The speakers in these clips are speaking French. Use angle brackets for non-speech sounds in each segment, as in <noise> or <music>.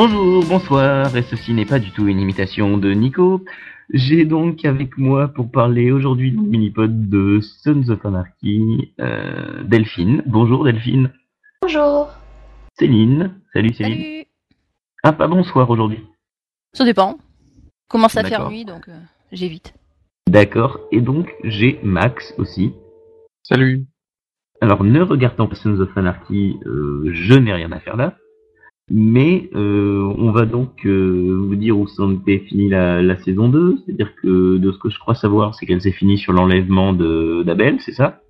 Bonjour, bonsoir, et ceci n'est pas du tout une imitation de Nico. J'ai donc avec moi pour parler aujourd'hui du mini-pod de Sons of Anarchy, euh, Delphine. Bonjour Delphine. Bonjour. Céline. Salut Céline. Salut. Ah, pas bonsoir aujourd'hui. Ça dépend. Commence à faire nuit, donc euh, j'évite. D'accord. Et donc, j'ai Max aussi. Salut. Alors, ne regardant pas Sons of Anarchy, euh, je n'ai rien à faire là. Mais euh, on va donc euh, vous dire où s'en est finie la, la saison 2. C'est-à-dire que, de ce que je crois savoir, c'est qu'elle s'est finie sur l'enlèvement de- d'Abel, c'est ça?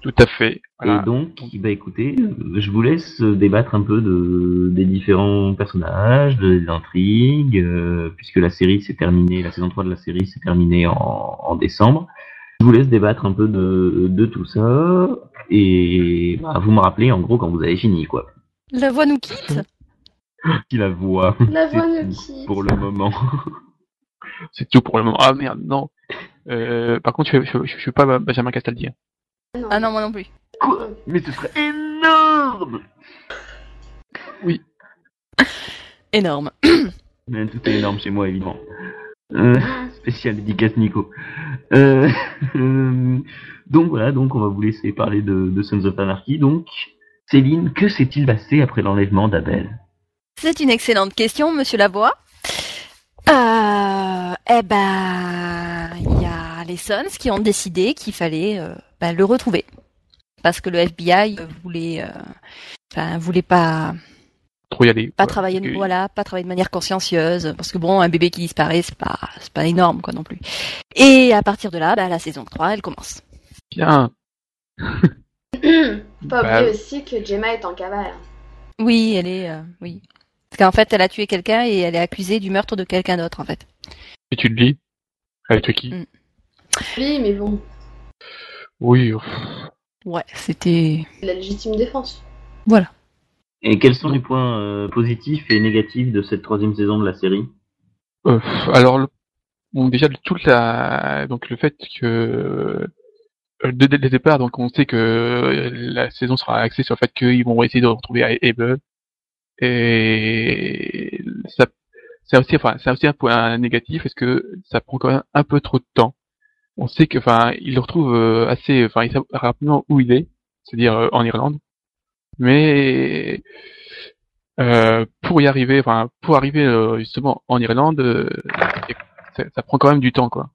Tout à fait. Voilà. Et donc, bah écoutez, euh, je vous laisse débattre un peu de, des différents personnages, de l'intrigue, euh, puisque la série s'est terminée, la saison 3 de la série s'est terminée en, en décembre. Je vous laisse débattre un peu de, de tout ça, et bah, vous me rappelez en gros quand vous avez fini, quoi. La voix nous quitte Qui la voit La voix tout quitte. Pour le moment. <laughs> C'est tout pour le moment. Ah merde, non. Euh, par contre, je je, je, je suis pas Benjamin Castaldi. hein. Ah non, moi non plus. Quoi? Mais ce serait énorme <laughs> Énorme. <coughs> Mais Tout est énorme chez moi, évidemment. Euh, spécial dédicace Nico. Euh, euh, <laughs> donc voilà, donc on va vous laisser parler de, de Sons of Anarchy. Donc, Céline, que s'est-il passé après l'enlèvement d'Abel? C'est une excellente question, monsieur Lavoie. Euh, eh ben, il y a les Sons qui ont décidé qu'il fallait euh, ben, le retrouver. Parce que le FBI voulait, euh, enfin, voulait pas, Trop y aller. pas travailler, que- voilà, pas travailler de manière consciencieuse. Parce que bon, un bébé qui disparaît, c'est pas, c'est pas énorme, quoi, non plus. Et à partir de là, ben, la saison 3, elle commence. Bien. Faut <coughs> pas Bah, oublier aussi que Gemma est en cavale. Oui, elle est, euh, oui. Parce qu'en fait, elle a tué quelqu'un et elle est accusée du meurtre de quelqu'un d'autre, en fait. Et tu le dis? Avec qui? Mm. Oui, mais bon, Oui. Ouais, c'était. la légitime défense. Voilà. Et quels sont les points euh, positifs et négatifs de cette troisième saison de la série? Euh, alors, le- bon, déjà, toute la, donc le fait que euh, dès, dès le départ, donc on sait que la saison sera axée sur le fait qu'ils vont essayer de retrouver Abel. Et ça, c'est aussi, enfin, c'est aussi un point négatif, parce que ça prend quand même un peu trop de temps. On sait que, enfin, il le retrouve euh, assez, enfin, il sait rapidement où il est, c'est-à-dire euh, en Irlande. Mais euh, pour y arriver, enfin, pour arriver euh, justement en Irlande, ça, ça prend quand même du temps, quoi.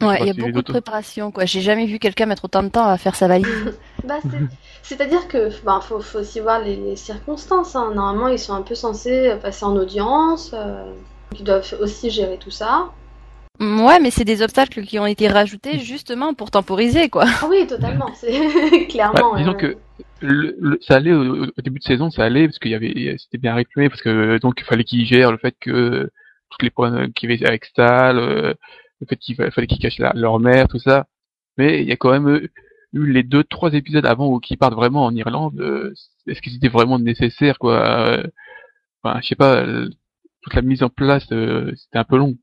Ouais, il y a beaucoup de préparation, quoi. J'ai jamais vu quelqu'un mettre autant de temps à faire sa valise. <laughs> Bah, c'est- C'est-à-dire que, ben, faut, faut aussi voir les, les circonstances. hein. Normalement, ils sont un peu censés passer en audience. euh, ils doivent aussi gérer tout ça. Mm, ouais, mais c'est des obstacles qui ont été rajoutés justement pour temporiser, quoi. Ah oui, totalement. C'est <laughs> clairement. Bah, disons euh, que le, le- ça allait au, au début de saison, ça allait parce qu'il y avait, c'était bien rythmé parce que donc il fallait qu'ils gèrent le fait que toutes les problèmes qu'il y avait avec Stal, euh, le fait qu'il fa- fallait qu'ils cachent la- leur mère, tout ça. Mais il y a quand même eu eu les deux, trois épisodes avant où qu'ils partent vraiment en Irlande. euh, Est-ce que c'était vraiment nécessaire, quoi euh, Enfin, je sais pas. euh, Toute la mise en place, euh, c'était un peu long.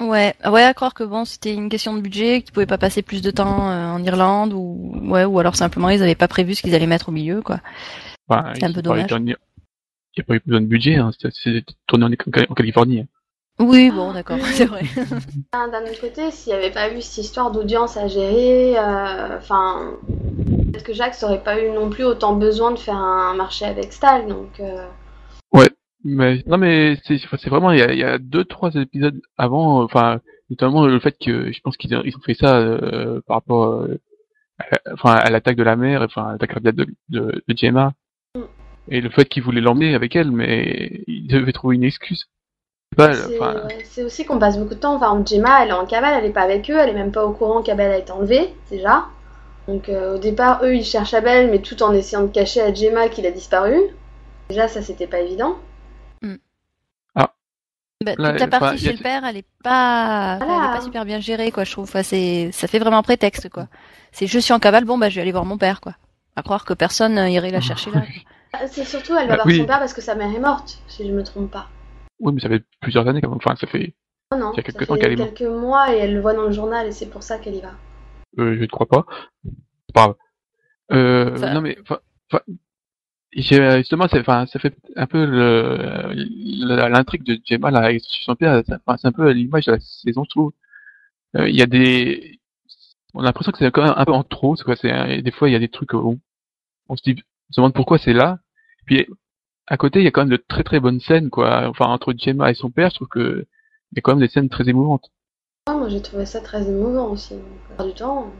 Ouais, ouais, à croire que bon, c'était une question de budget, qu'ils pouvaient pas passer plus de temps euh, en Irlande ou ouais, ou alors simplement ils avaient pas prévu ce qu'ils allaient mettre au milieu, quoi. C'est un peu dommage. Il n'y a pas eu besoin de budget, hein, c'est- tourné en, en Californie. Oui, bon, d'accord, c'est vrai. <laughs> D'un autre côté, s'il n'y avait pas eu cette histoire d'audience à gérer, euh, enfin, peut-être que Jacques n'aurait pas eu non plus autant besoin de faire un marché avec Stal, donc. euh, Mais non, mais c'est vraiment il y a, il y a deux trois épisodes avant, euh, enfin notamment le fait que je pense qu'ils ont, ils ont fait ça euh, par rapport, euh, enfin à l'attaque de la mère, enfin à l'attaque de, de, de Gemma, Mm. et le fait qu'ils voulaient l'emmener avec elle, mais ils devaient trouver une excuse. C'est Pas, C'est enfin, ouais, c'est aussi qu'on passe beaucoup de temps. Enfin, Gemma, elle est en cavale, elle est pas avec eux, elle est même pas au courant qu'Abel a été enlevé, déjà. Donc, euh, au départ, eux, ils cherchent Abel, mais tout en essayant de cacher à Gemma qu'il a disparu. Déjà, ça, c'était pas évident. Bah, Là, toute la partie a- chez le père, elle est pas, enfin, elle est Voilà. pas super bien gérée, quoi. Je trouve. Enfin, c'est, ça fait vraiment prétexte, quoi. C'est je suis en cavale, bon bah je vais aller voir mon père, quoi. À croire que personne euh, irait la chercher là. <laughs> C'est surtout, elle va Bah, voir oui. son père parce que sa mère est morte, si je me trompe pas. Oui, mais ça fait plusieurs années quand même. Enfin, ça fait, Oh non, Il y a quelques ça temps fait qu'elle est quelques mois et elle le voit dans le journal et c'est pour ça qu'elle y va. euh, je ne crois pas. C'est pas grave. Euh, Ça- non mais, j'ai- euh, justement, c'est- ça fait un peu le- l'intrigue de Gemma là, avec son père. c'est un peu à l'image de la saison, je trouve. Euh, Il y a des, on a l'impression que c'est quand même un peu en trop. c'est Quoi, c'est un- des fois, il y a des trucs où on se dit, on se demande pourquoi c'est là. Puis à côté, il y a quand même de très très bonnes scènes, quoi. Enfin, entre Gemma et son père, je trouve que il y a quand même des scènes très émouvantes. Ah, moi j'ai trouvé ça très émouvant aussi. Donc, euh, du temps.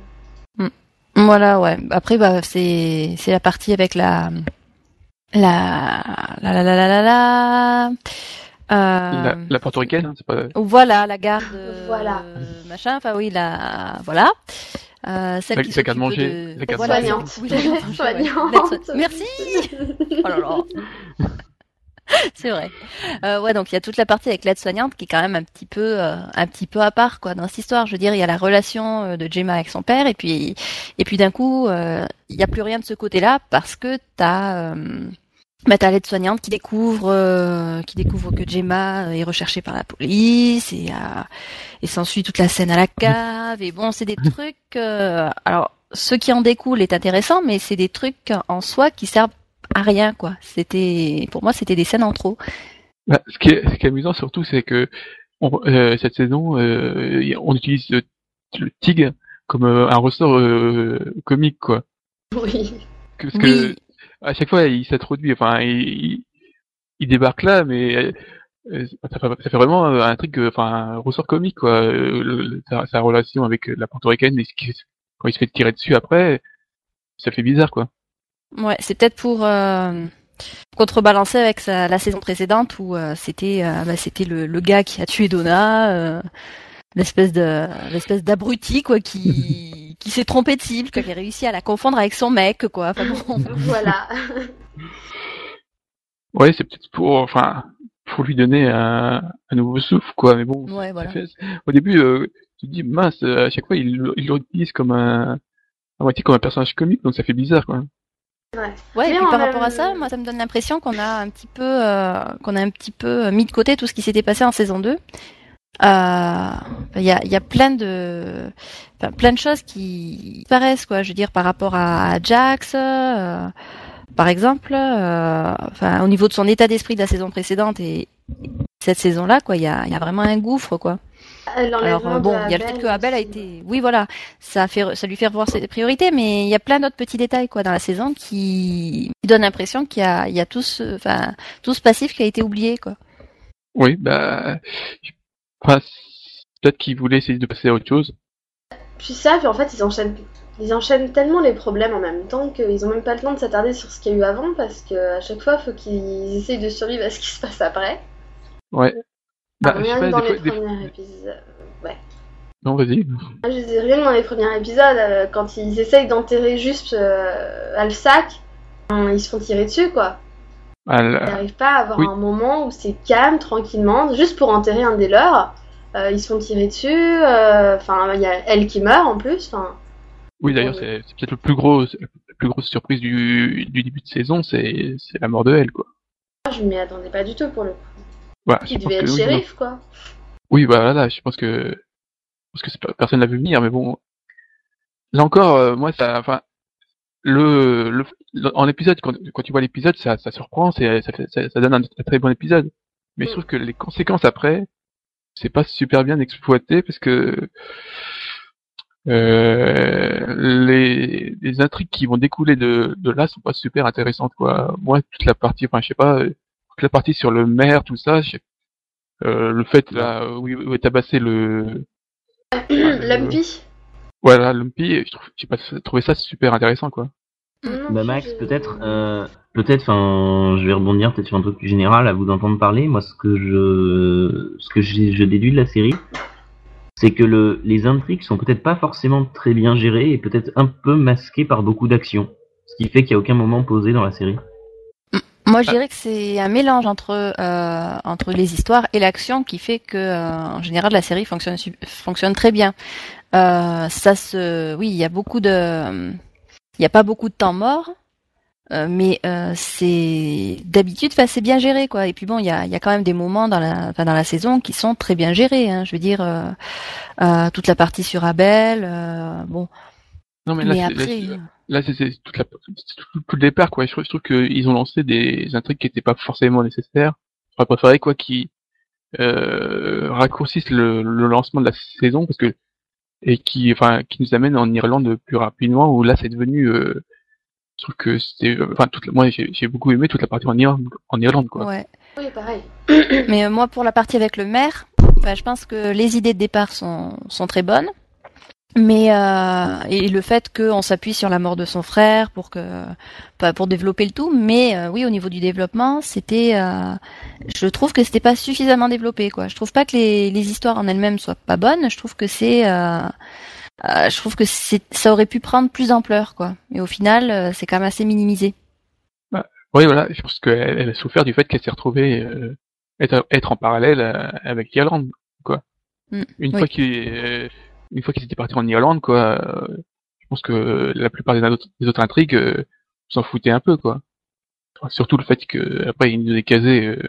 Voilà, ouais. Après, bah, c'est c'est la partie avec la la la la la la la. la... Euh, La, la portoricaine, hein, c'est pas. Voilà, la garde. euh, Voilà. Machin, enfin oui, la voilà. Euh, celle La- qui s'occupe manger, de... la garde Voilà, Soignante. oui, la garde manger, ouais. Soignante. L'aide- Merci. Oh là là. <laughs> C'est vrai. Euh, ouais, donc il y a toute la partie avec l'aide soignante qui est quand même un petit peu, euh, un petit peu à part quoi dans cette histoire. Je veux dire, il y a la relation euh, de Gemma avec son père et puis, et puis d'un coup, euh, il n'y a plus rien de ce côté-là parce que t'as, euh, bah, t'as l'aide soignante qui découvre, euh, qui découvre que Gemma est recherchée par la police et, euh, et s'ensuit toute la scène à la cave. Et bon, c'est des trucs. euh, alors, ce qui en découle est intéressant, mais c'est des trucs en soi qui servent à rien quoi. C'était, pour moi, c'était des scènes en trop. Bah, ce, qui est, ce qui est amusant surtout, c'est que on- euh, cette saison, euh, on utilise le, le TIG comme euh, un ressort euh, comique, quoi. Oui. Parce que Oui, à chaque fois, il s'introduit, enfin, il, il, il débarque là, mais euh, ça, fait, ça fait vraiment un truc, euh, enfin, un ressort comique, quoi. Euh, le- sa, sa relation avec la portoricaine, et quand il se fait tirer dessus après, ça fait bizarre, quoi. ouais, c'est peut-être pour euh, contrebalancer avec sa- la saison précédente où euh, c'était, euh, bah, c'était le, le gars qui a tué Donna. euh, L'espèce de l'espèce d'abruti quoi qui <laughs> qui s'est trompé de cible qui a réussi à la confondre avec son mec quoi enfin bon <laughs> voilà. Ouais, c'est peut-être pour, enfin, pour lui donner un, un nouveau souffle, quoi. Mais bon, ouais voilà fait- au début, euh, tu te dis mince, euh, à chaque fois, il il l'utilise comme un, à moitié comme un personnage comique, donc ça fait bizarre, quoi. Ouais, et puis par même- rapport à ça, moi, ça me donne l'impression qu'on a un petit peu, euh, qu'on a un petit peu mis de côté tout ce qui s'était passé en saison 2. Euh, Il y a, il y a plein de, enfin, plein de choses qui paraissent, quoi. Je veux dire, par rapport à Jax, euh, par exemple, euh, enfin, au niveau de son état d'esprit de la saison précédente et cette saison-là, quoi, il y a, il y a vraiment un gouffre, quoi. Alors euh, bon, il y a le fait Abel que Abel a été, oui voilà, ça fait, ça lui fait revoir ses priorités, mais il y a plein d'autres petits détails quoi dans la saison qui, qui donnent l'impression qu'il y a, il y a tout ce, enfin, tout ce passif qui a été oublié quoi. Oui, bah, enfin, peut-être qu'il voulait essayer de passer à autre chose. Puis ça, puis en fait, ils enchaînent, ils enchaînent tellement les problèmes en même temps qu'ils ont même pas le temps de s'attarder sur ce qu'il y a eu avant parce que à chaque fois, faut qu'ils essayent de survivre à ce qui se passe après. Ouais. Bah, rien que dans les fois, des- premiers épisodes. Ouais. non, vas-y. Moi, Je dis rien que dans les premiers épisodes, euh, quand ils essayent d'enterrer juste euh, Alsac, ils se font tirer dessus quoi. Ah, Ils là, n'arrivent pas à avoir Oui. un moment où c'est calme, tranquillement, juste pour enterrer un des leurs. Euh, ils se font tirer dessus. euh, Enfin, il y a elle qui meurt en plus. Oui, d'ailleurs, c'est c'est peut-être le plus gros, la plus grosse surprise du, du début de saison, c'est la mort de elle, quoi. je m'y attendais pas du tout pour le coup. Voilà, Il devait que être oui, shérif quoi. Oui, bah voilà, je pense que parce que personne l'a vu venir, mais bon, là encore, euh, moi, ça, enfin, le, le, le- en épisode, quand, quand tu vois l'épisode, ça, ça surprend, c'est, ça, ça, ça donne un, très bon épisode. Mais je trouve que les conséquences après, c'est pas super bien exploité parce que euh, les, les intrigues qui vont découler de, de là sont pas super intéressantes quoi. Moi, toute la partie, enfin, je sais pas, toute la partie sur le maire, tout ça, je sais- euh, le fait là, où, où est tabassé le, <coughs> Lumpy. Voilà, Lumpy, je trouve, j'ai pas trouvé ça super intéressant quoi. Bah Max, peut-être, euh, peut-être, enfin, je vais rebondir peut-être sur un truc plus général à vous d'entendre parler. Moi, ce que je, ce que je, je déduis de la série, c'est que le, les intrigues sont peut-être pas forcément très bien gérées et peut-être un peu masquées par beaucoup d'actions, ce qui fait qu'il y a aucun moment posé dans la série. Moi, je dirais que c'est un mélange entre euh, entre les histoires et l'action qui fait que, euh, en général, la série fonctionne fonctionne très bien. Euh, ça se, oui, il y a beaucoup de, il y a pas beaucoup de temps mort, euh, mais euh, c'est d'habitude, enfin, c'est bien géré, quoi. Et puis bon, il y a, il y a quand même des moments dans la, dans la saison qui sont très bien gérés. Hein, je veux dire, toute la partie sur Abel, euh, bon. Non mais là, c'est- après, là, c'est c'est toute la tout, tout le départ quoi. Je trouve, trouve qu'ils ont lancé des intrigues qui n'étaient pas forcément nécessaires. J'aurais préféré quoi qui euh, raccourcissent le, le lancement de la saison parce que et qui enfin qui nous amène en Irlande plus rapidement où là c'est devenu euh, je trouve que c'était enfin toute la- moi j'ai j'ai beaucoup aimé toute la partie en Irlande en Irlande quoi. Ouais. Oui, pareil. Mais euh, moi, pour la partie avec le maire, bah, je pense que les idées de départ sont, sont très bonnes. Mais euh, et le fait qu'on s'appuie sur la mort de son frère pour que pour développer le tout, mais euh, oui au niveau du développement, c'était, euh, je trouve que c'était pas suffisamment développé quoi. Je trouve pas que les, les histoires en elles-mêmes soient pas bonnes. Je trouve que c'est, euh, euh, je trouve que c'est, ça aurait pu prendre plus d'ampleur quoi. Et au final, euh, c'est quand même assez minimisé. Oui, voilà, je pense qu'elle elle a souffert du fait qu'elle s'est retrouvée euh, être, être en parallèle avec l'Irlande, quoi. Mm, Une oui. fois qu'il euh, une fois qu'ils étaient partis en Irlande, quoi, euh, je pense que la plupart des autres, des autres intrigues euh, s'en foutaient un peu, quoi. Surtout le fait que après ils nous aient casé euh,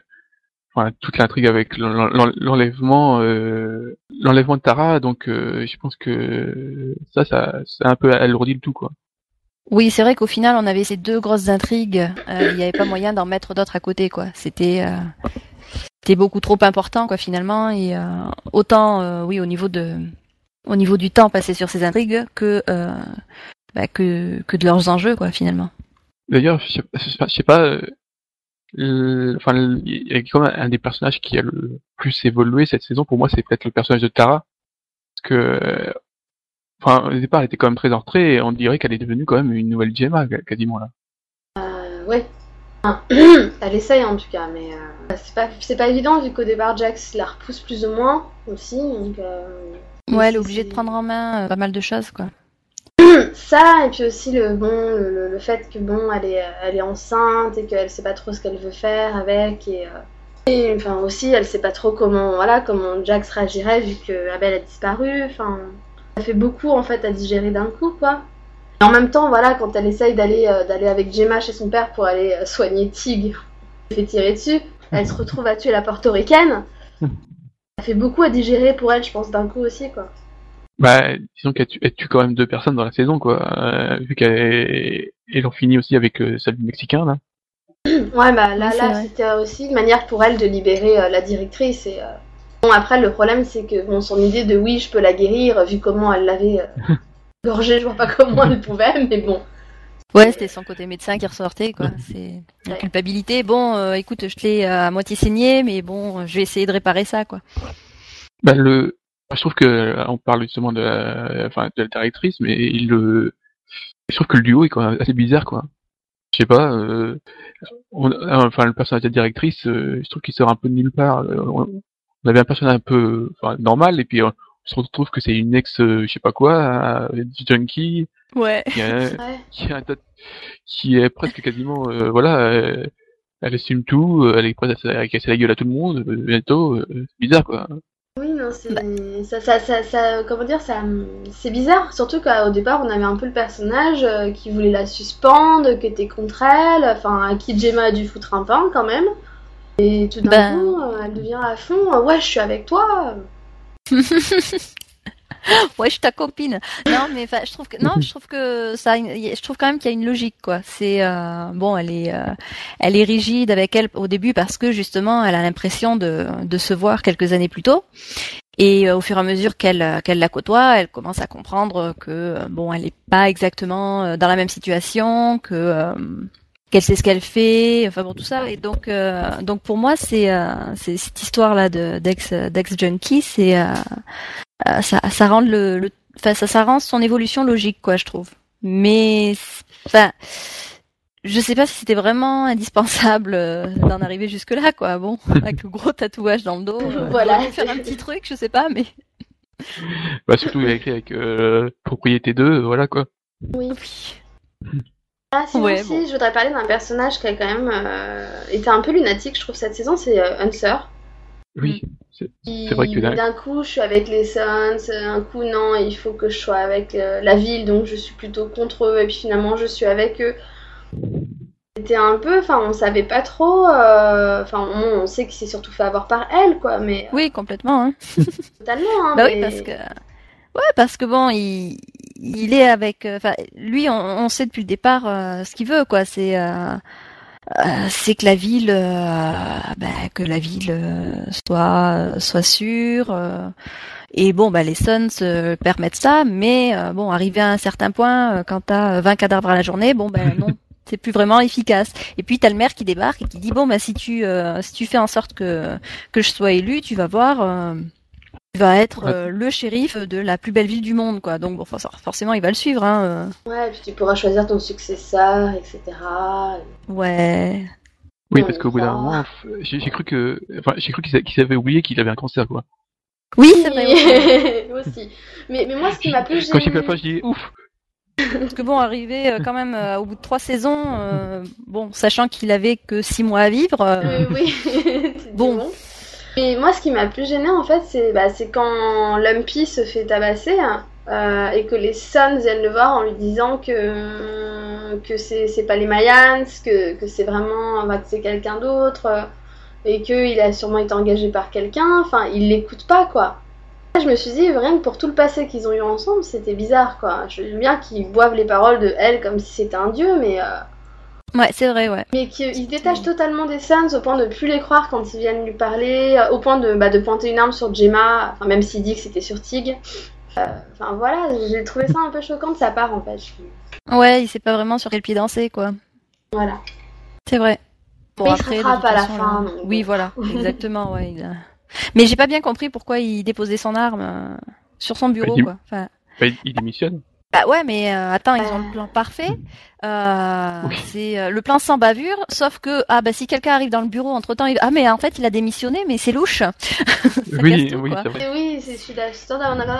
enfin, toute l'intrigue avec l'en- l'en- l'enlèvement euh, l'enlèvement de Tara, donc euh, je pense que ça, ça, ça a un peu alourdi le tout, quoi. Oui, c'est vrai qu'au final, on avait ces deux grosses intrigues. euh, Il n'y avait pas moyen d'en mettre d'autres à côté, quoi. C'était, euh, c'était beaucoup trop important, quoi, finalement. Et euh, autant, euh, oui, au niveau de, au niveau du temps passé sur ces intrigues que, euh, bah, que, que de leurs enjeux, quoi, finalement. D'ailleurs, je sais, je sais pas- je sais pas, euh, enfin, il y a quand même un des personnages qui a le plus évolué cette saison. Pour moi, c'est peut-être le personnage de Tara, parce que, enfin, au départ, elle était quand même très en retrait, et on dirait qu'elle est devenue quand même une nouvelle Gemma, quasiment là. Euh, ouais. Enfin, <clears throat> elle essaye en tout cas, mais euh, c'est pas, c'est pas évident vu qu'au départ Jax la repousse plus ou moins aussi. Donc, euh, Ouais, elle est obligée de prendre en main euh, pas mal de choses, quoi. <clears throat> Ça, et puis aussi le bon, le, le- fait que bon, elle est, elle est enceinte et qu'elle sait pas trop ce qu'elle veut faire avec et, euh, et enfin aussi, elle sait pas trop comment, voilà, comment Jax réagirait vu que Abel a disparu. Enfin, ça fait beaucoup en fait à digérer d'un coup, quoi. Et en même temps, voilà, quand elle essaye d'aller, euh, d'aller avec Gemma chez son père pour aller euh, soigner Tig, elle fait tirer dessus. Elle se retrouve à tuer la portoricaine. <laughs> Ça fait beaucoup à digérer pour elle, je pense, d'un coup aussi, quoi. Bah, disons qu'elle tue, elle tue quand même deux personnes dans la saison, quoi. Euh, vu qu'elle elle en finit aussi avec euh, celle du Mexicain, là. <clears throat> Ouais, bah là, Oui, là c'était aussi une manière pour elle de libérer euh, la directrice. Et, euh, Bon, après, le problème, c'est que bon, son idée de oui, je peux la guérir, vu comment elle l'avait euh, <laughs> gorgée, je vois pas comment elle pouvait, mais bon. Ouais, c'était son côté médecin qui ressortait, quoi. C'est la culpabilité. Bon, euh, écoute, je l'ai à moitié saigné, mais bon, je vais essayer de réparer ça, quoi. Bah, le, je trouve que, on parle justement de la, enfin, de la directrice, mais le, je trouve que le duo est quand même assez bizarre, quoi. Je sais pas, euh, on- enfin, le personnage de la directrice, euh, je trouve qu'il sort un peu de nulle part. On, on avait un personnage un peu, enfin, normal, et puis se retrouve que c'est une ex, euh, je sais pas quoi, euh, junkie, Ouais. qui, a- Ouais. qui, a un tas de- qui est presque quasiment, euh, voilà, euh, elle assume tout, elle est prête à, se- à casser la gueule à tout le monde, euh, bientôt, euh, c'est bizarre, quoi. Oui, non, c'est. Ça, ça, ça, ça- comment dire, ça. C'est bizarre, surtout qu'au départ, on avait un peu le personnage euh, qui voulait la suspendre, qui était contre elle, enfin, à qui Gemma a dû foutre un pain quand même. Et tout d'un Ben. coup, euh, elle devient à fond, ouais, je suis avec toi. Ouais, je suis ta copine. Non, mais je trouve que non, je trouve que ça, je trouve quand même qu'il y a une logique, quoi. C'est euh, bon, elle est, euh, elle est rigide avec elle au début parce que justement, elle a l'impression de, de se voir quelques années plus tôt. Et euh, au fur et à mesure qu'elle euh, qu'elle la côtoie, elle commence à comprendre que bon, elle est pas exactement dans la même situation, que qu'elle sait ce qu'elle fait, enfin bon tout ça. Et donc euh, donc pour moi, c'est euh, cette histoire là de d'ex d'ex junkie, c'est euh, ça, ça rend le, le enfin, ça, ça rend son évolution logique, quoi, je trouve. Mais, enfin, je sais pas si c'était vraiment indispensable d'en arriver jusque là, quoi. Bon, <laughs> avec le gros tatouage dans le dos, Voilà. faire un petit truc, je sais pas, mais. Bah, surtout, il a écrit avec euh, Propriété 2, voilà, quoi. Oui. Ah, sinon Ouais, aussi, bon. je voudrais parler d'un personnage qui a quand même euh, été un peu lunatique, je trouve, cette saison, c'est euh, Hunter. Oui, c'est Qui, C'est vrai que d'un- coup, je suis avec les Suns, un coup, non, il faut que je sois avec euh, la ville, donc je suis plutôt contre eux, et puis finalement, je suis avec eux. C'était un peu, enfin, on savait pas trop, euh, enfin, on, on sait qu'il s'est surtout fait avoir par elle, quoi, mais Oui, complètement. Hein. <laughs> totalement, hein, Bah mais- oui, parce que. Ouais, parce que bon, il, il est avec, euh, enfin, lui, on, on, sait depuis le départ euh, ce qu'il veut, quoi. C'est euh, c'est que la ville, ben, que la ville soit soit sûre. et bon, bah, les Suns permettent ça, mais bon, arrivé à un certain point, quand t'as 20 cadavres à la journée, bon, ben non. <laughs> c'est plus vraiment efficace. Et puis t'as le maire qui débarque et qui dit bon bah si tu si tu fais en sorte que que je sois élu, tu vas voir, il va être euh, le shérif de la plus belle ville du monde, quoi. Donc bon, forcément, il va le suivre. Hein. Euh. Ouais, et puis tu pourras choisir ton successeur, etc. Ouais. Oui, parce qu'au bout d'un moment, j'ai cru que, enfin, j'ai cru qu'ils avaient oublié qu'il avait un cancer, quoi. Oui, c'est vrai. <laughs> aussi. Mais, mais moi, ce qui m'a plus gêné... Quand j'ai fait la fois, je dis ouf. Parce que bon, arrivé euh, quand même au bout de trois saisons, bon, sachant qu'il avait que six mois à vivre. oui. <laughs> bon. Mais moi, ce qui m'a plus gêné en fait, c'est bah, quand Lumpy se fait tabasser hein, euh, et que les Suns viennent le voir en lui disant que, que c'est pas les Mayans, que, que c'est vraiment bah, c'est quelqu'un d'autre euh, et qu'il a sûrement été engagé par quelqu'un. Enfin, il l'écoute pas quoi. Je me suis dit, rien que pour tout le passé qu'ils ont eu ensemble, c'était bizarre quoi. Je veux bien qu'ils boivent les paroles de elle comme si c'était un dieu, mais. Euh, Ouais, c'est vrai, ouais. Mais qu'il se détache totalement des Suns au point de plus les croire quand ils viennent lui parler, au point de, bah, de pointer une arme sur Gemma, enfin, même s'il dit que c'était sur Tig. Euh, enfin voilà, j'ai trouvé ça un peu choquant de sa part en fait. Ouais, il sait pas vraiment sur quel pied danser quoi. Voilà. C'est vrai. Bon, Mais après, il se à la fin. Oui, voilà, <laughs> exactement, ouais. Mais j'ai pas bien compris pourquoi il déposait son arme euh, sur son bureau, quoi. Enfin... Bah, il démissionne. Bah ouais, mais euh, attends, ils ont le plan parfait. Euh, C'est euh, le plan sans bavure, sauf que ah bah si quelqu'un arrive dans le bureau entre temps, il... ah mais en fait il a démissionné, mais c'est louche. <laughs> oui, oui, c'est vrai. Oui, c'est celui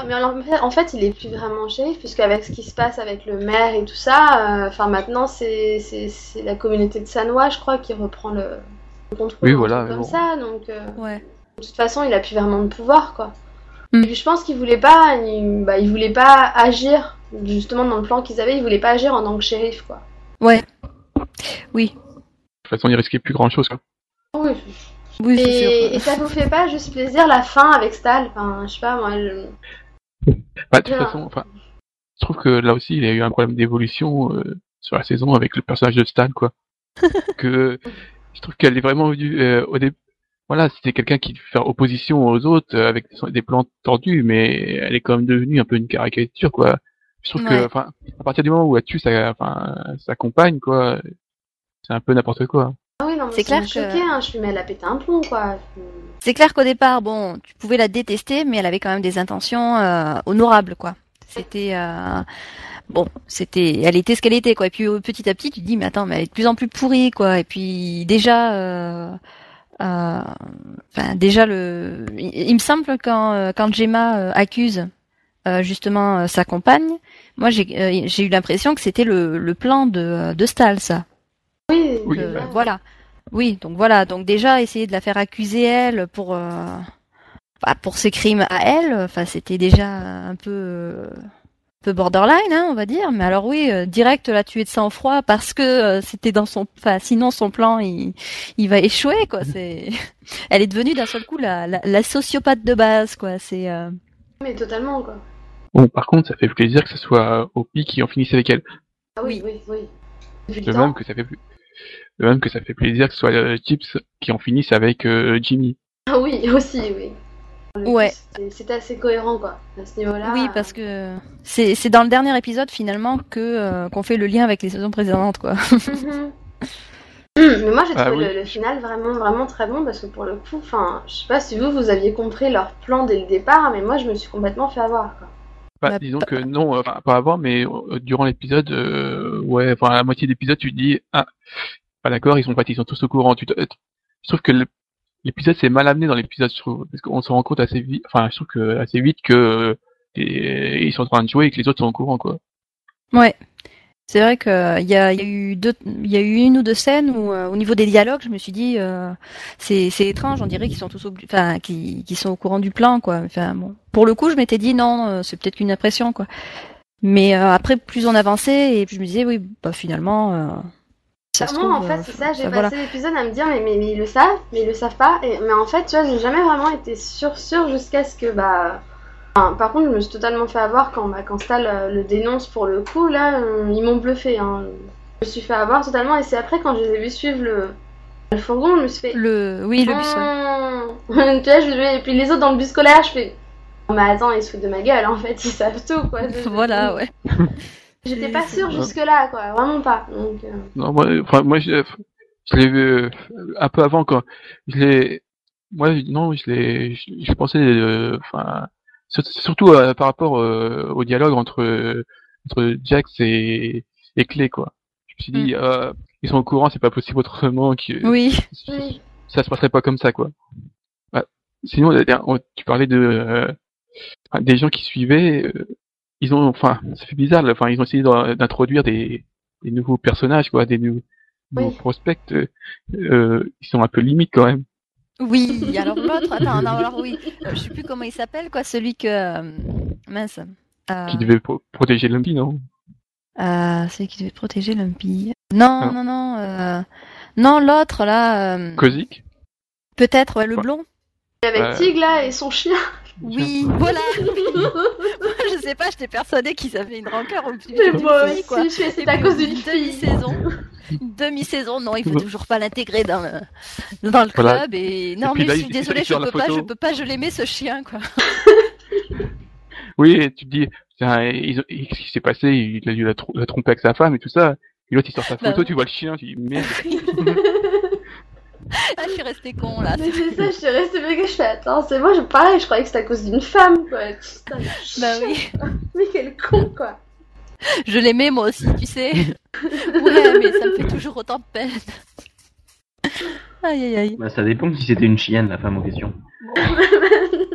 Mais en fait, il est plus vraiment shérif, puisque avec ce qui se passe avec le maire et tout ça, euh, enfin maintenant c'est c'est la communauté de Sanois, je crois, qui reprend le, contrôle. Oui, voilà. Comme ça, donc. ouais. De toute façon, il a plus vraiment de pouvoir, quoi. Mm. je pense qu'il voulait pas, il, bah, il voulait pas agir justement dans le plan qu'ils avaient, ils voulaient pas agir en tant que shérif, quoi. Ouais. Oui. De toute façon, ils risquaient plus grand chose, quoi. Oui. Oui, et, et ça vous fait pas juste plaisir la fin avec Stal Enfin, je sais pas, moi. Je... Bah, de toute façon, enfin, je trouve que là aussi, il y a eu un problème d'évolution euh, sur la saison avec le personnage de Stal, quoi. <laughs> que je trouve qu'elle est vraiment venue euh, au début. Voilà, c'était quelqu'un qui fait opposition aux autres euh, avec des plans tordus, mais elle est quand même devenue un peu une caricature, quoi. Je trouve que, enfin, à partir du moment où elle tue sa, enfin, sa compagne, quoi, c'est un peu n'importe quoi. Ah oui, non, c'est clair que... choqué, hein, je lui mets elle a pété un plomb, quoi. C'est clair qu'au départ, bon, tu pouvais la détester, mais elle avait quand même des intentions euh, honorables, quoi. C'était, euh, bon, c'était, elle était ce qu'elle était, quoi. Et puis petit à petit, tu te dis, mais attends, mais elle est de plus en plus pourrie, quoi. Et puis déjà, euh enfin, déjà le, il, me semble quand euh, quand Gemma accuse euh, justement euh, sa compagne, moi j'ai euh, j'ai eu l'impression que c'était le, le plan de, de Stahl, ça. Oui, voilà. Oui, donc voilà, donc déjà essayer de la faire accuser elle pour bah, pour ses crimes à elle, enfin c'était déjà un peu peu borderline, hein, on va dire. Mais alors oui, direct la tuer de sang-froid parce que c'était dans son, enfin sinon son plan il il va échouer quoi. C'est, <laughs> elle est devenue d'un seul coup la, la, la sociopathe de base quoi. C'est. Mais totalement quoi. Bon, par contre, ça fait plaisir que ce soit Opie qui en finisse avec elle. Ah oui, oui, oui. Le même que ça fait le même que ça fait plaisir que ce soit euh, Chips qui en finisse avec euh, Jimmy. Ah oui, aussi, oui. Ouais. C'est assez cohérent, quoi, à ce niveau-là. Oui, parce que c'est dans le dernier épisode, finalement, que euh, qu'on fait le lien avec les saisons précédentes, quoi. <laughs> Mais moi j'ai ah trouvé le, final vraiment vraiment très bon parce que pour le coup, enfin, je sais pas si vous vous aviez compris leur plan dès le départ, mais moi je me suis complètement fait avoir. Quoi. Bah, disons que non, euh, pas avant, mais euh, durant l'épisode, euh, ouais, enfin à la moitié d'épisode, tu te dis ah, pas d'accord, ils sont pas, ils sont tous au courant. Tu te, je trouve que l'épisode c'est mal amené dans l'épisode, parce qu'on se rend compte assez vite, enfin je trouve que assez vite que sont en train de jouer et que les autres sont au courant quoi. Ouais, c'est vrai qu'il y a, eu y a eu une ou deux scènes où, euh, au niveau des dialogues, je me suis dit, euh, c'est, étrange. On dirait qu'ils sont tous, enfin, qui, sont au courant du plan, quoi. Enfin, bon, pour le coup, je m'étais dit non, euh, c'est peut-être qu'une impression, quoi. Mais après, plus on avançait, et je me disais, oui, bah finalement. Ça en fait, c'est ça. J'ai passé l'épisode à me dire, mais, mais, mais, ils le savent, mais ils le savent pas. Et, mais en fait, tu vois, j'ai jamais vraiment été sûre, sûre jusqu'à ce que, bah Enfin, par contre, je me suis totalement fait avoir quand, bah, quand Stal euh, le dénonce pour le coup. Là, euh, ils m'ont bluffé. Hein. Je me suis fait avoir totalement. Et c'est après, quand je les ai vus suivre le, le fourgon, je me suis fait. Le, oui, le bus, ouais. Mmh. <laughs> tu vois, je vais- Et puis les autres dans le bus scolaire, je fais. Mais attends, ils se foutent de ma gueule, en fait, ils savent tout, quoi. <laughs> Voilà, ouais. <laughs> J'étais pas sûre jusque-là, quoi. Vraiment pas. Donc, euh, Non, moi, enfin, moi, je, je l'ai vu euh, un peu avant, quoi. Je l'ai, moi, je- non, je l'ai, je, je pensais, euh, enfin, sur- surtout euh, par rapport euh, au dialogue entre entre Jax et et Clay, quoi. Je me suis dit, euh, ils sont au courant, c'est pas possible autrement que <laughs> Oui. oui. ça se passerait pas comme ça, quoi. Ouais. Sinon, on- tu parlais de euh, des gens qui suivaient. Ils ont, enfin, ça fait bizarre. Enfin, ils ont essayé d'in- d'introduire des, des nouveaux personnages, quoi, des nou- nouveaux Oui. prospects. euh, euh, ils sont un peu limites quand même. Oui, alors l'autre, attends, non, alors oui, euh, je sais plus comment il s'appelle, quoi, celui que, euh, mince, euh, Qui devaient pro- protéger Lumpy, non? euh, celui qui devait protéger Lumpy. Non, Ah. non, non, euh, non, l'autre, là, euh, Kozik? peut-être, ouais, le Ouais. blond. Avec Euh, Tig, là, et son chien. Oui, voilà. <laughs> je sais pas, j'étais persuadée qu'ils avaient une rancœur au plus Mais d'une moi aussi, quoi. c'est à cause au d'une demi-saison. Une <laughs> demi-saison, non, il faut toujours pas l'intégrer dans le, dans le Voilà. club. Et non, mais là, je suis désolée, je peux pas, je peux pas, je l'aimais ce chien, quoi. Oui, et tu te dis, tiens, ils ont- ce qui s'est passé, il a dû la, tro- la tromper avec sa femme et tout ça. Et l'autre, il sort sa Bah photo, tu vois le chien, tu dis, merde. <laughs> <laughs> Ah, je suis restée con, là. Mais c'est ça, je suis restée que je fais attends, c'est moi, je pareil, je croyais que c'était à cause d'une femme, quoi. Putain, Bah oui. <laughs> Mais quel con, quoi. Je l'aimais moi aussi, tu sais. <laughs> Ouais, mais ça me fait toujours autant de peine. Aïe aïe aïe. Bah, ça dépend si c'était une chienne, la femme en question.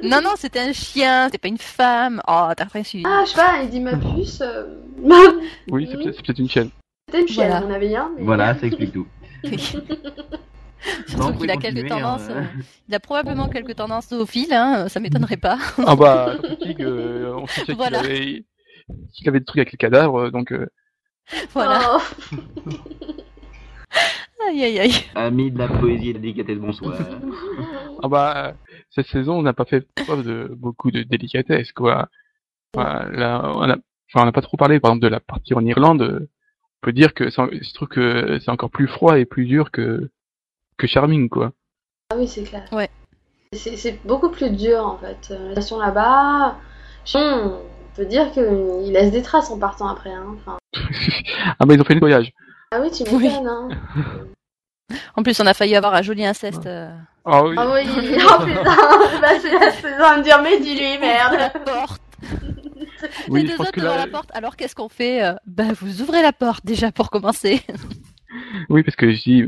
Non, non, c'était un chien, c'était pas une femme. Oh, t'as reçu. Ah, je sais pas, il dit ma puce. euh, bah, Oui, c'est peut-être c'est peut-être une chaîne. C'était une chienne, Voilà. on avait un. Mais... Voilà, ça explique tout. <laughs> Surtout qu'il a quelques tendances. hein. euh, Il a probablement quelques tendances zoophiles, hein, ça m'étonnerait pas. Ah bah, euh, on sait qu'il Voilà. avait, qu'il avait des trucs avec les cadavres, donc euh, Voilà. Oh. <laughs> Aïe aïe aïe. Ami de la poésie et de la délicatesse, bonsoir. <laughs> ah bah, cette saison, on n'a pas fait preuve de beaucoup de délicatesse, quoi. Enfin, là, on a, enfin, on n'a pas trop parlé, par exemple, de la partie en Irlande. On peut dire c'est que c'est encore plus froid et plus dur que que Charming, quoi. Ah oui, c'est clair. Ouais. C'est beaucoup plus dur en fait. Euh, La station là-bas, on peut dire qu'il laisse des traces en partant après. Hein. Enfin, <laughs> ah bah, ils ont fait le voyage. ah oui, tu Oui. m'étonnes. Hein. <laughs> En plus, on a failli avoir un joli inceste. euh, Ah oui. Ah oui, <laughs> oh putain, bah, c'est la saison à me dire, mais dis-lui, à la merde. porte. oui, Les deux autres devant là, la porte. Alors qu'est-ce qu'on fait euh, Bah, vous ouvrez la porte déjà pour commencer. oui, parce que je dis,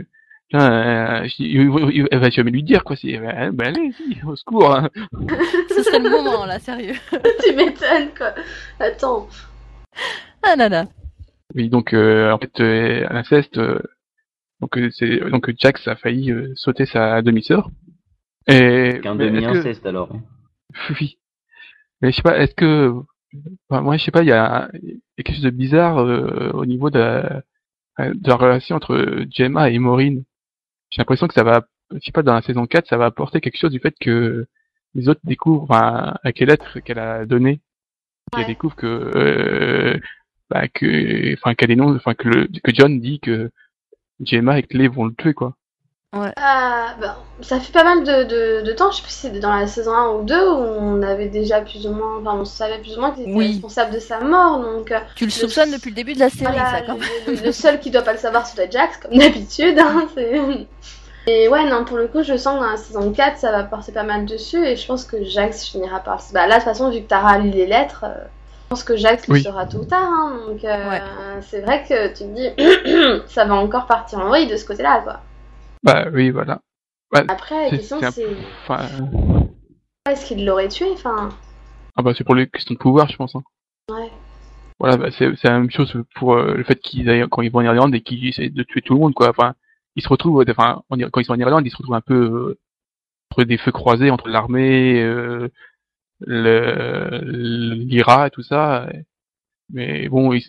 Putain, euh, je dis, il- va jamais lui dire, quoi. C'est, bah, bah, allez, si, au secours. hein. <laughs> Ce serait le moment, là, sérieux. <laughs> tu m'étonnes, quoi. Attends. Ah là là. Oui, donc euh, en fait, euh, à l'inceste, euh, donc euh, c'est donc Jax a failli euh, sauter sa demi-sœur. Et Qu'un que- demi-inceste alors. Oui. Mais je sais pas, est-ce que enfin, moi je sais pas, il y a, il y a quelque chose de bizarre euh, au niveau de la, de la relation entre Gemma et Maureen. J'ai l'impression que ça va, je sais pas, dans la saison 4, ça va apporter quelque chose du fait que les autres découvrent, enfin, avec les lettres qu'elle a qu'elle Ouais. découvre que, euh, bah, que, enfin, qu'elle dénonce, enfin, que le, que John dit que Gemma et Clay vont le tuer, quoi. Ah, ben, ça fait pas mal de, de, de temps, je sais plus si c'était dans la saison 1 ou 2 où on avait déjà plus ou moins, enfin on savait plus ou moins qu'il était Oui. responsable de sa mort, donc euh, Tu le soupçonnes depuis le début de la série, voilà, ça, quand même. le, le- le seul qui doit pas le savoir c'est Jax, comme d'habitude. Hein, <laughs> c'est- et ouais, non, pour le coup, je sens que dans la saison 4 ça va porter pas mal dessus et je pense que Jax finira par. Bah là, de toute façon, vu que Tara lu les lettres, euh, je pense que Jax le Oui. sera tôt ou tard, hein, donc euh, Ouais. c'est vrai que tu te dis, <clears throat> ça va encore partir en vrille de ce côté-là, quoi. Bah, oui, voilà. Bah, Après, la question c'est enfin, Est-ce qu'il l'aurait tué Enfin, ah bah, c'est pour les questions de pouvoir, je pense, hein. ouais. Voilà, bah, c'est la même chose pour euh, le fait qu'ils aillent quand ils vont en Irlande et qu'ils essaient de tuer tout le monde, quoi. Enfin, ils se retrouvent, euh, enfin, quand ils sont en Irlande, ils se retrouvent un peu euh, entre des feux croisés entre l'armée, euh, l'IRA et tout ça. Mais bon, ils,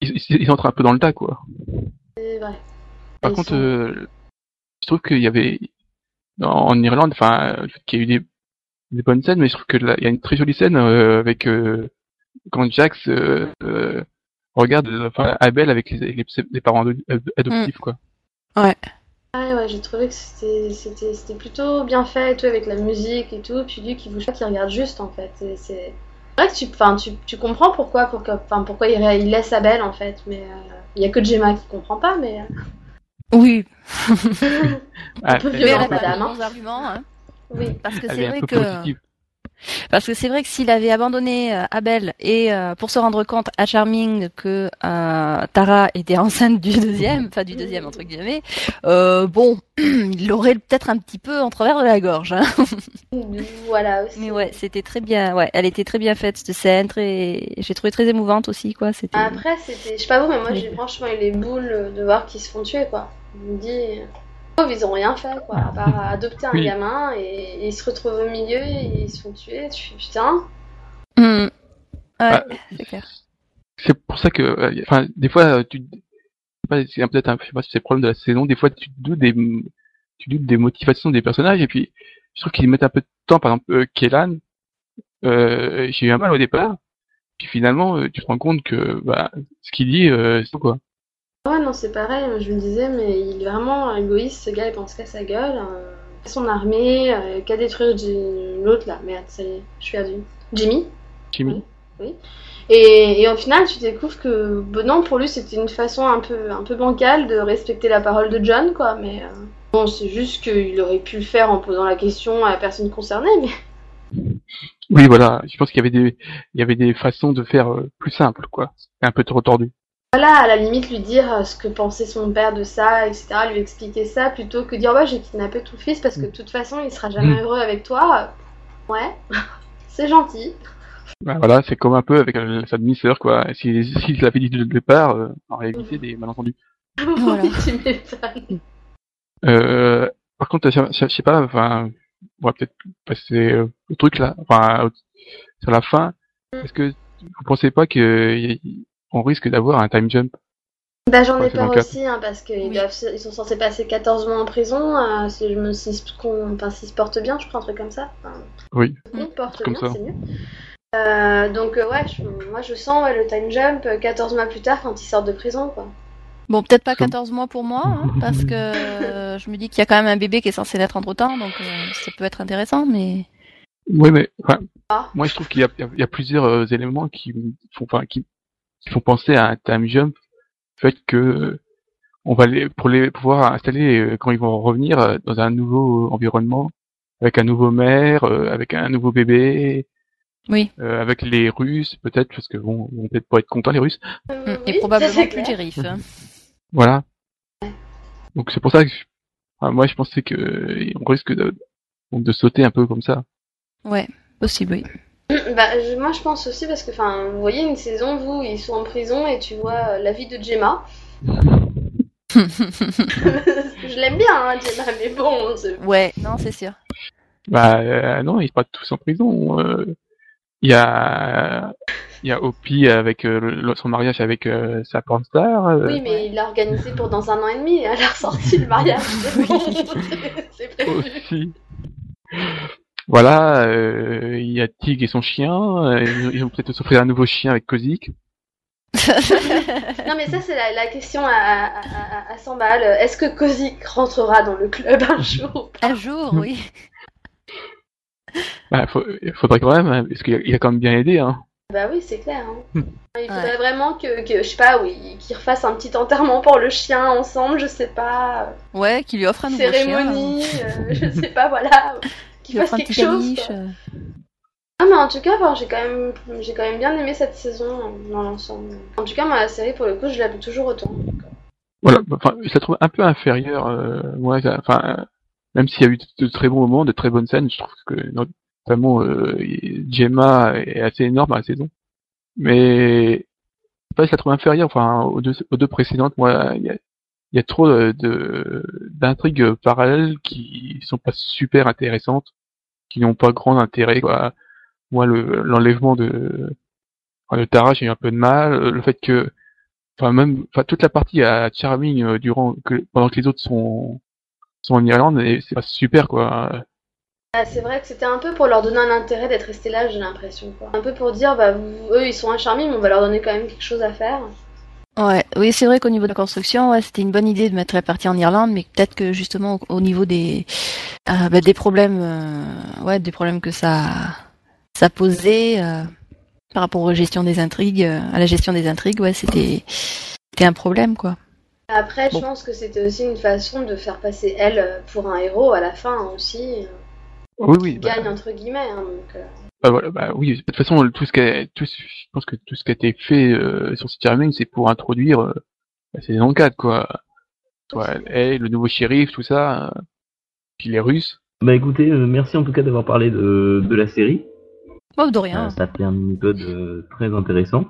ils, ils entrent un peu dans le tas, quoi. Vrai. Par contre, sont- euh, trouve qu'il y avait en Irlande, enfin, le fait qu'il y a eu des des bonnes scènes, mais je trouve que là, il y a une très jolie scène euh, avec euh, quand Jax euh, euh, regarde enfin, Abel avec les, les, les parents ado- ad- adoptifs, quoi. Ouais, ouais, j'ai trouvé que c'était c'était c'était plutôt bien fait et tout avec la musique et tout. Puis lui qui bouge pas, qui regarde juste en fait. Et C'est vrai que tu, enfin, tu, tu comprends pourquoi, pourquoi, enfin, pourquoi il, laisse Abel en fait. Mais euh, il y a que Gemma qui comprend pas. Mais euh, Oui, <laughs> Ah, peu elle mais est elle violent, a un peu- pas de madame, hein. arguments. Hein. oui. Parce que c'est vrai que positive. parce que c'est vrai que s'il avait abandonné euh, Abel et euh, pour se rendre compte à Charming que euh, Tara était enceinte du deuxième, enfin du deuxième entre guillemets, euh, bon, <clears throat> il l'aurait peut-être un petit peu en travers de la gorge. Hein. <laughs> Voilà aussi. Mais ouais, c'était très bien. Ouais, elle était très bien faite cette scène, très, j'ai trouvé très émouvante aussi quoi. Après, c'était, je sais pas vous, mais moi j'ai franchement eu les boules de voir qu'ils se font tuer quoi. Je me dis, pauvres, ils ont rien fait quoi, à part <laughs> adopter un Oui. gamin et, et ils se retrouvent au milieu et ils se font tuer. Tu fais putain. Hmm. Ouais, Ah, c'est clair. c'est pour ça que, euh, enfin, des fois, euh, tu, je sais pas, c'est peut-être un, je sais pas si c'est le problème de la saison. Des fois, tu doutes des, tu doutes des motivations des personnages et puis je trouve qu'ils mettent un peu de temps. Par exemple, euh, Kellan, euh, j'ai eu un mal au départ. Puis finalement, euh, tu te rends compte que, bah, ce qu'il dit, euh, c'est tout, quoi. Ouais, non, c'est pareil. Je me disais, mais il est vraiment égoïste ce gars, il pense qu'à sa gueule. euh, son armée, euh, qu'à détruire l'autre là. Merde, ça y est, je suis perdue. Jimmy? Jimmy. Et, et au final, tu découvres que bon, non, pour lui, c'était une façon un peu, un peu bancale de respecter la parole de John, quoi. Mais euh, bon, c'est juste qu'il aurait pu le faire en posant la question à la personne concernée. Mais Oui, voilà. Je pense qu'il y avait des, il y avait des façons de faire euh, plus simples, quoi. Un peu trop tordu. Voilà, à la limite, lui dire euh, ce que pensait son père de ça, etc. Lui expliquer ça plutôt que dire ouais, j'ai kidnappé ton fils parce que de toute façon, il sera jamais Mm. heureux avec toi. Ouais, <laughs> c'est gentil. Bah, voilà, c'est comme un peu avec euh, sa demi-sœur, quoi. S'il s'il l'avait dit dès le départ, euh, en réalité, des malentendus. <laughs> Voilà. Oui, tu m'étonnes. Euh, par contre, je, sais pas, enfin, on va peut-être passer euh, au truc là, enfin, sur la fin. Est-ce que vous pensez pas qu'on risque d'avoir un time jump Bah j'en ai Ouais, peur aussi, hein, parce qu'ils Oui. doivent, ils sont censés passer 14 mois en prison, euh, si je me, s'ils se con- enfin, s'ils se portent bien, je crois un truc comme ça. Enfin, Oui. ils se portent comme bien, ça. c'est mieux. Euh, donc euh, ouais, je- moi je sens ouais, le time jump euh, 14 mois plus tard quand ils sortent de prison, quoi. Bon, peut-être pas Comme- 14 mois pour moi, hein, <laughs> parce que euh, je me dis qu'il y a quand même un bébé qui est censé naître entre temps, donc euh, ça peut être intéressant, mais Oui, mais Ah. moi je trouve qu'il y a, il y a plusieurs euh, éléments qui font, enfin, qui, qui font penser à un time jump. Le fait que on va les, pour les pouvoir installer euh, quand ils vont revenir euh, dans un nouveau environnement, avec un nouveau maire, euh, avec un nouveau bébé, oui, euh, avec les Russes peut-être parce que bon, ils vont peut-être pas être contents les Russes. Euh, Mm, et probablement plus clair. gérif. hein. Voilà. Donc c'est pour ça que je- enfin, moi je pensais que on risque de, de sauter un peu comme ça. Ouais, possible, oui. <clears throat> Bah, je- moi je pense aussi parce que, enfin, vous voyez une saison, vous, ils sont en prison et tu vois euh, la vie de Gemma. <laughs> je l'aime bien, hein, Gemma, mais bon, ouais, non, c'est sûr. Bah euh, non, ils sont pas tous en prison. euh. Il y a il y a Opie avec euh, le- son mariage avec euh, sa pornstar. euh, Oui, mais il l'a organisé pour dans un an et demi, à la ressortie le mariage. <laughs> C'est bon, c'est- c'est prévu. aussi. Voilà, euh, il y a Tig et son chien. euh, ils vont peut-être s'offrir un nouveau chien avec Kozik. <laughs> Non, mais ça, c'est la, la question à, à, à, à 100 balles. Est-ce que Kozik rentrera dans le club un jour Un jour, oui. <laughs> Bah, faut- il faudrait quand même, parce qu'il a, quand même bien aidé. Hein. Bah oui, c'est clair. hein. Hmm. Il faudrait Ouais. vraiment que, que, je sais pas, oui, qu'ils refassent un petit enterrement pour le chien ensemble, je sais pas. Ouais, qui lui offre un nouveau Cérémonie, chien. euh, je sais pas, <laughs> voilà. Un quelque chose. euh. Ah, mais en tout cas, j'ai quand même, j'ai quand même bien aimé cette saison dans l'ensemble. En tout cas, moi, la série, pour le coup, je l'aime toujours autant. Voilà, enfin, je la trouve un peu inférieure. Euh, moi, ça- enfin, même s'il y a eu de, de très bons moments, de très bonnes scènes, je trouve que notamment euh, Gemma est assez énorme à la saison. Mais enfin, je la trouve inférieure, enfin, aux deux, aux deux précédentes. Moi, il y a, y a trop de- d'intrigues parallèles qui sont pas super intéressantes, qui n'ont pas grand intérêt. Moi, le l'enlèvement de, de Tara, j'ai eu un peu de mal. Le fait que enfin même enfin toute la partie à Charming euh, durant pendant que les autres sont sont en Irlande c'est pas super quoi Ah, c'est vrai que c'était un peu pour leur donner un intérêt d'être restés là, j'ai l'impression. Un peu pour dire, bah, eux, ils sont acharnés, mais on va leur donner quand même quelque chose à faire. Ouais, oui, c'est vrai qu'au niveau de la construction, ouais, c'était une bonne idée de mettre la partie en Irlande, mais peut-être que justement au, au niveau des euh, bah, des problèmes, euh, ouais, des problèmes que ça ça posait euh, par rapport aux gestions des intrigues, euh, à la gestion des intrigues, ouais, c'était c'était un problème quoi. Après, Bon. je pense que c'était aussi une façon de faire passer elle pour un héros à la fin hein, aussi. Oui, oui. bah, Gagne entre guillemets. hein, donc, euh, bah, voilà, bah oui. De toute façon, tout ce qui a, tout, je pense que tout ce qui a été fait euh, sur City Remain, c'est pour introduire euh, la saison 4, quoi. Soit elle, le nouveau shérif, tout ça, euh, puis les Russes. Bah écoutez, euh, merci en tout cas d'avoir parlé de, de la série. Oh, de Euh, rien. ça fait un épisode euh, très intéressant.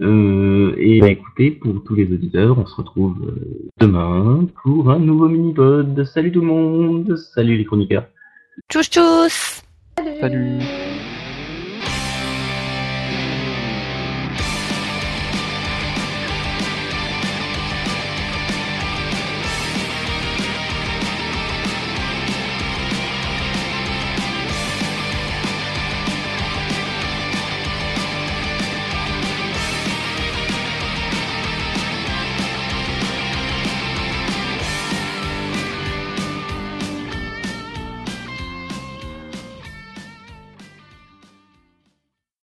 Euh, et bah écoutez, pour tous les auditeurs, on se retrouve euh, demain pour un nouveau mini-pod. Salut tout le monde, salut les chroniqueurs. Tchuss tchuss. Salut.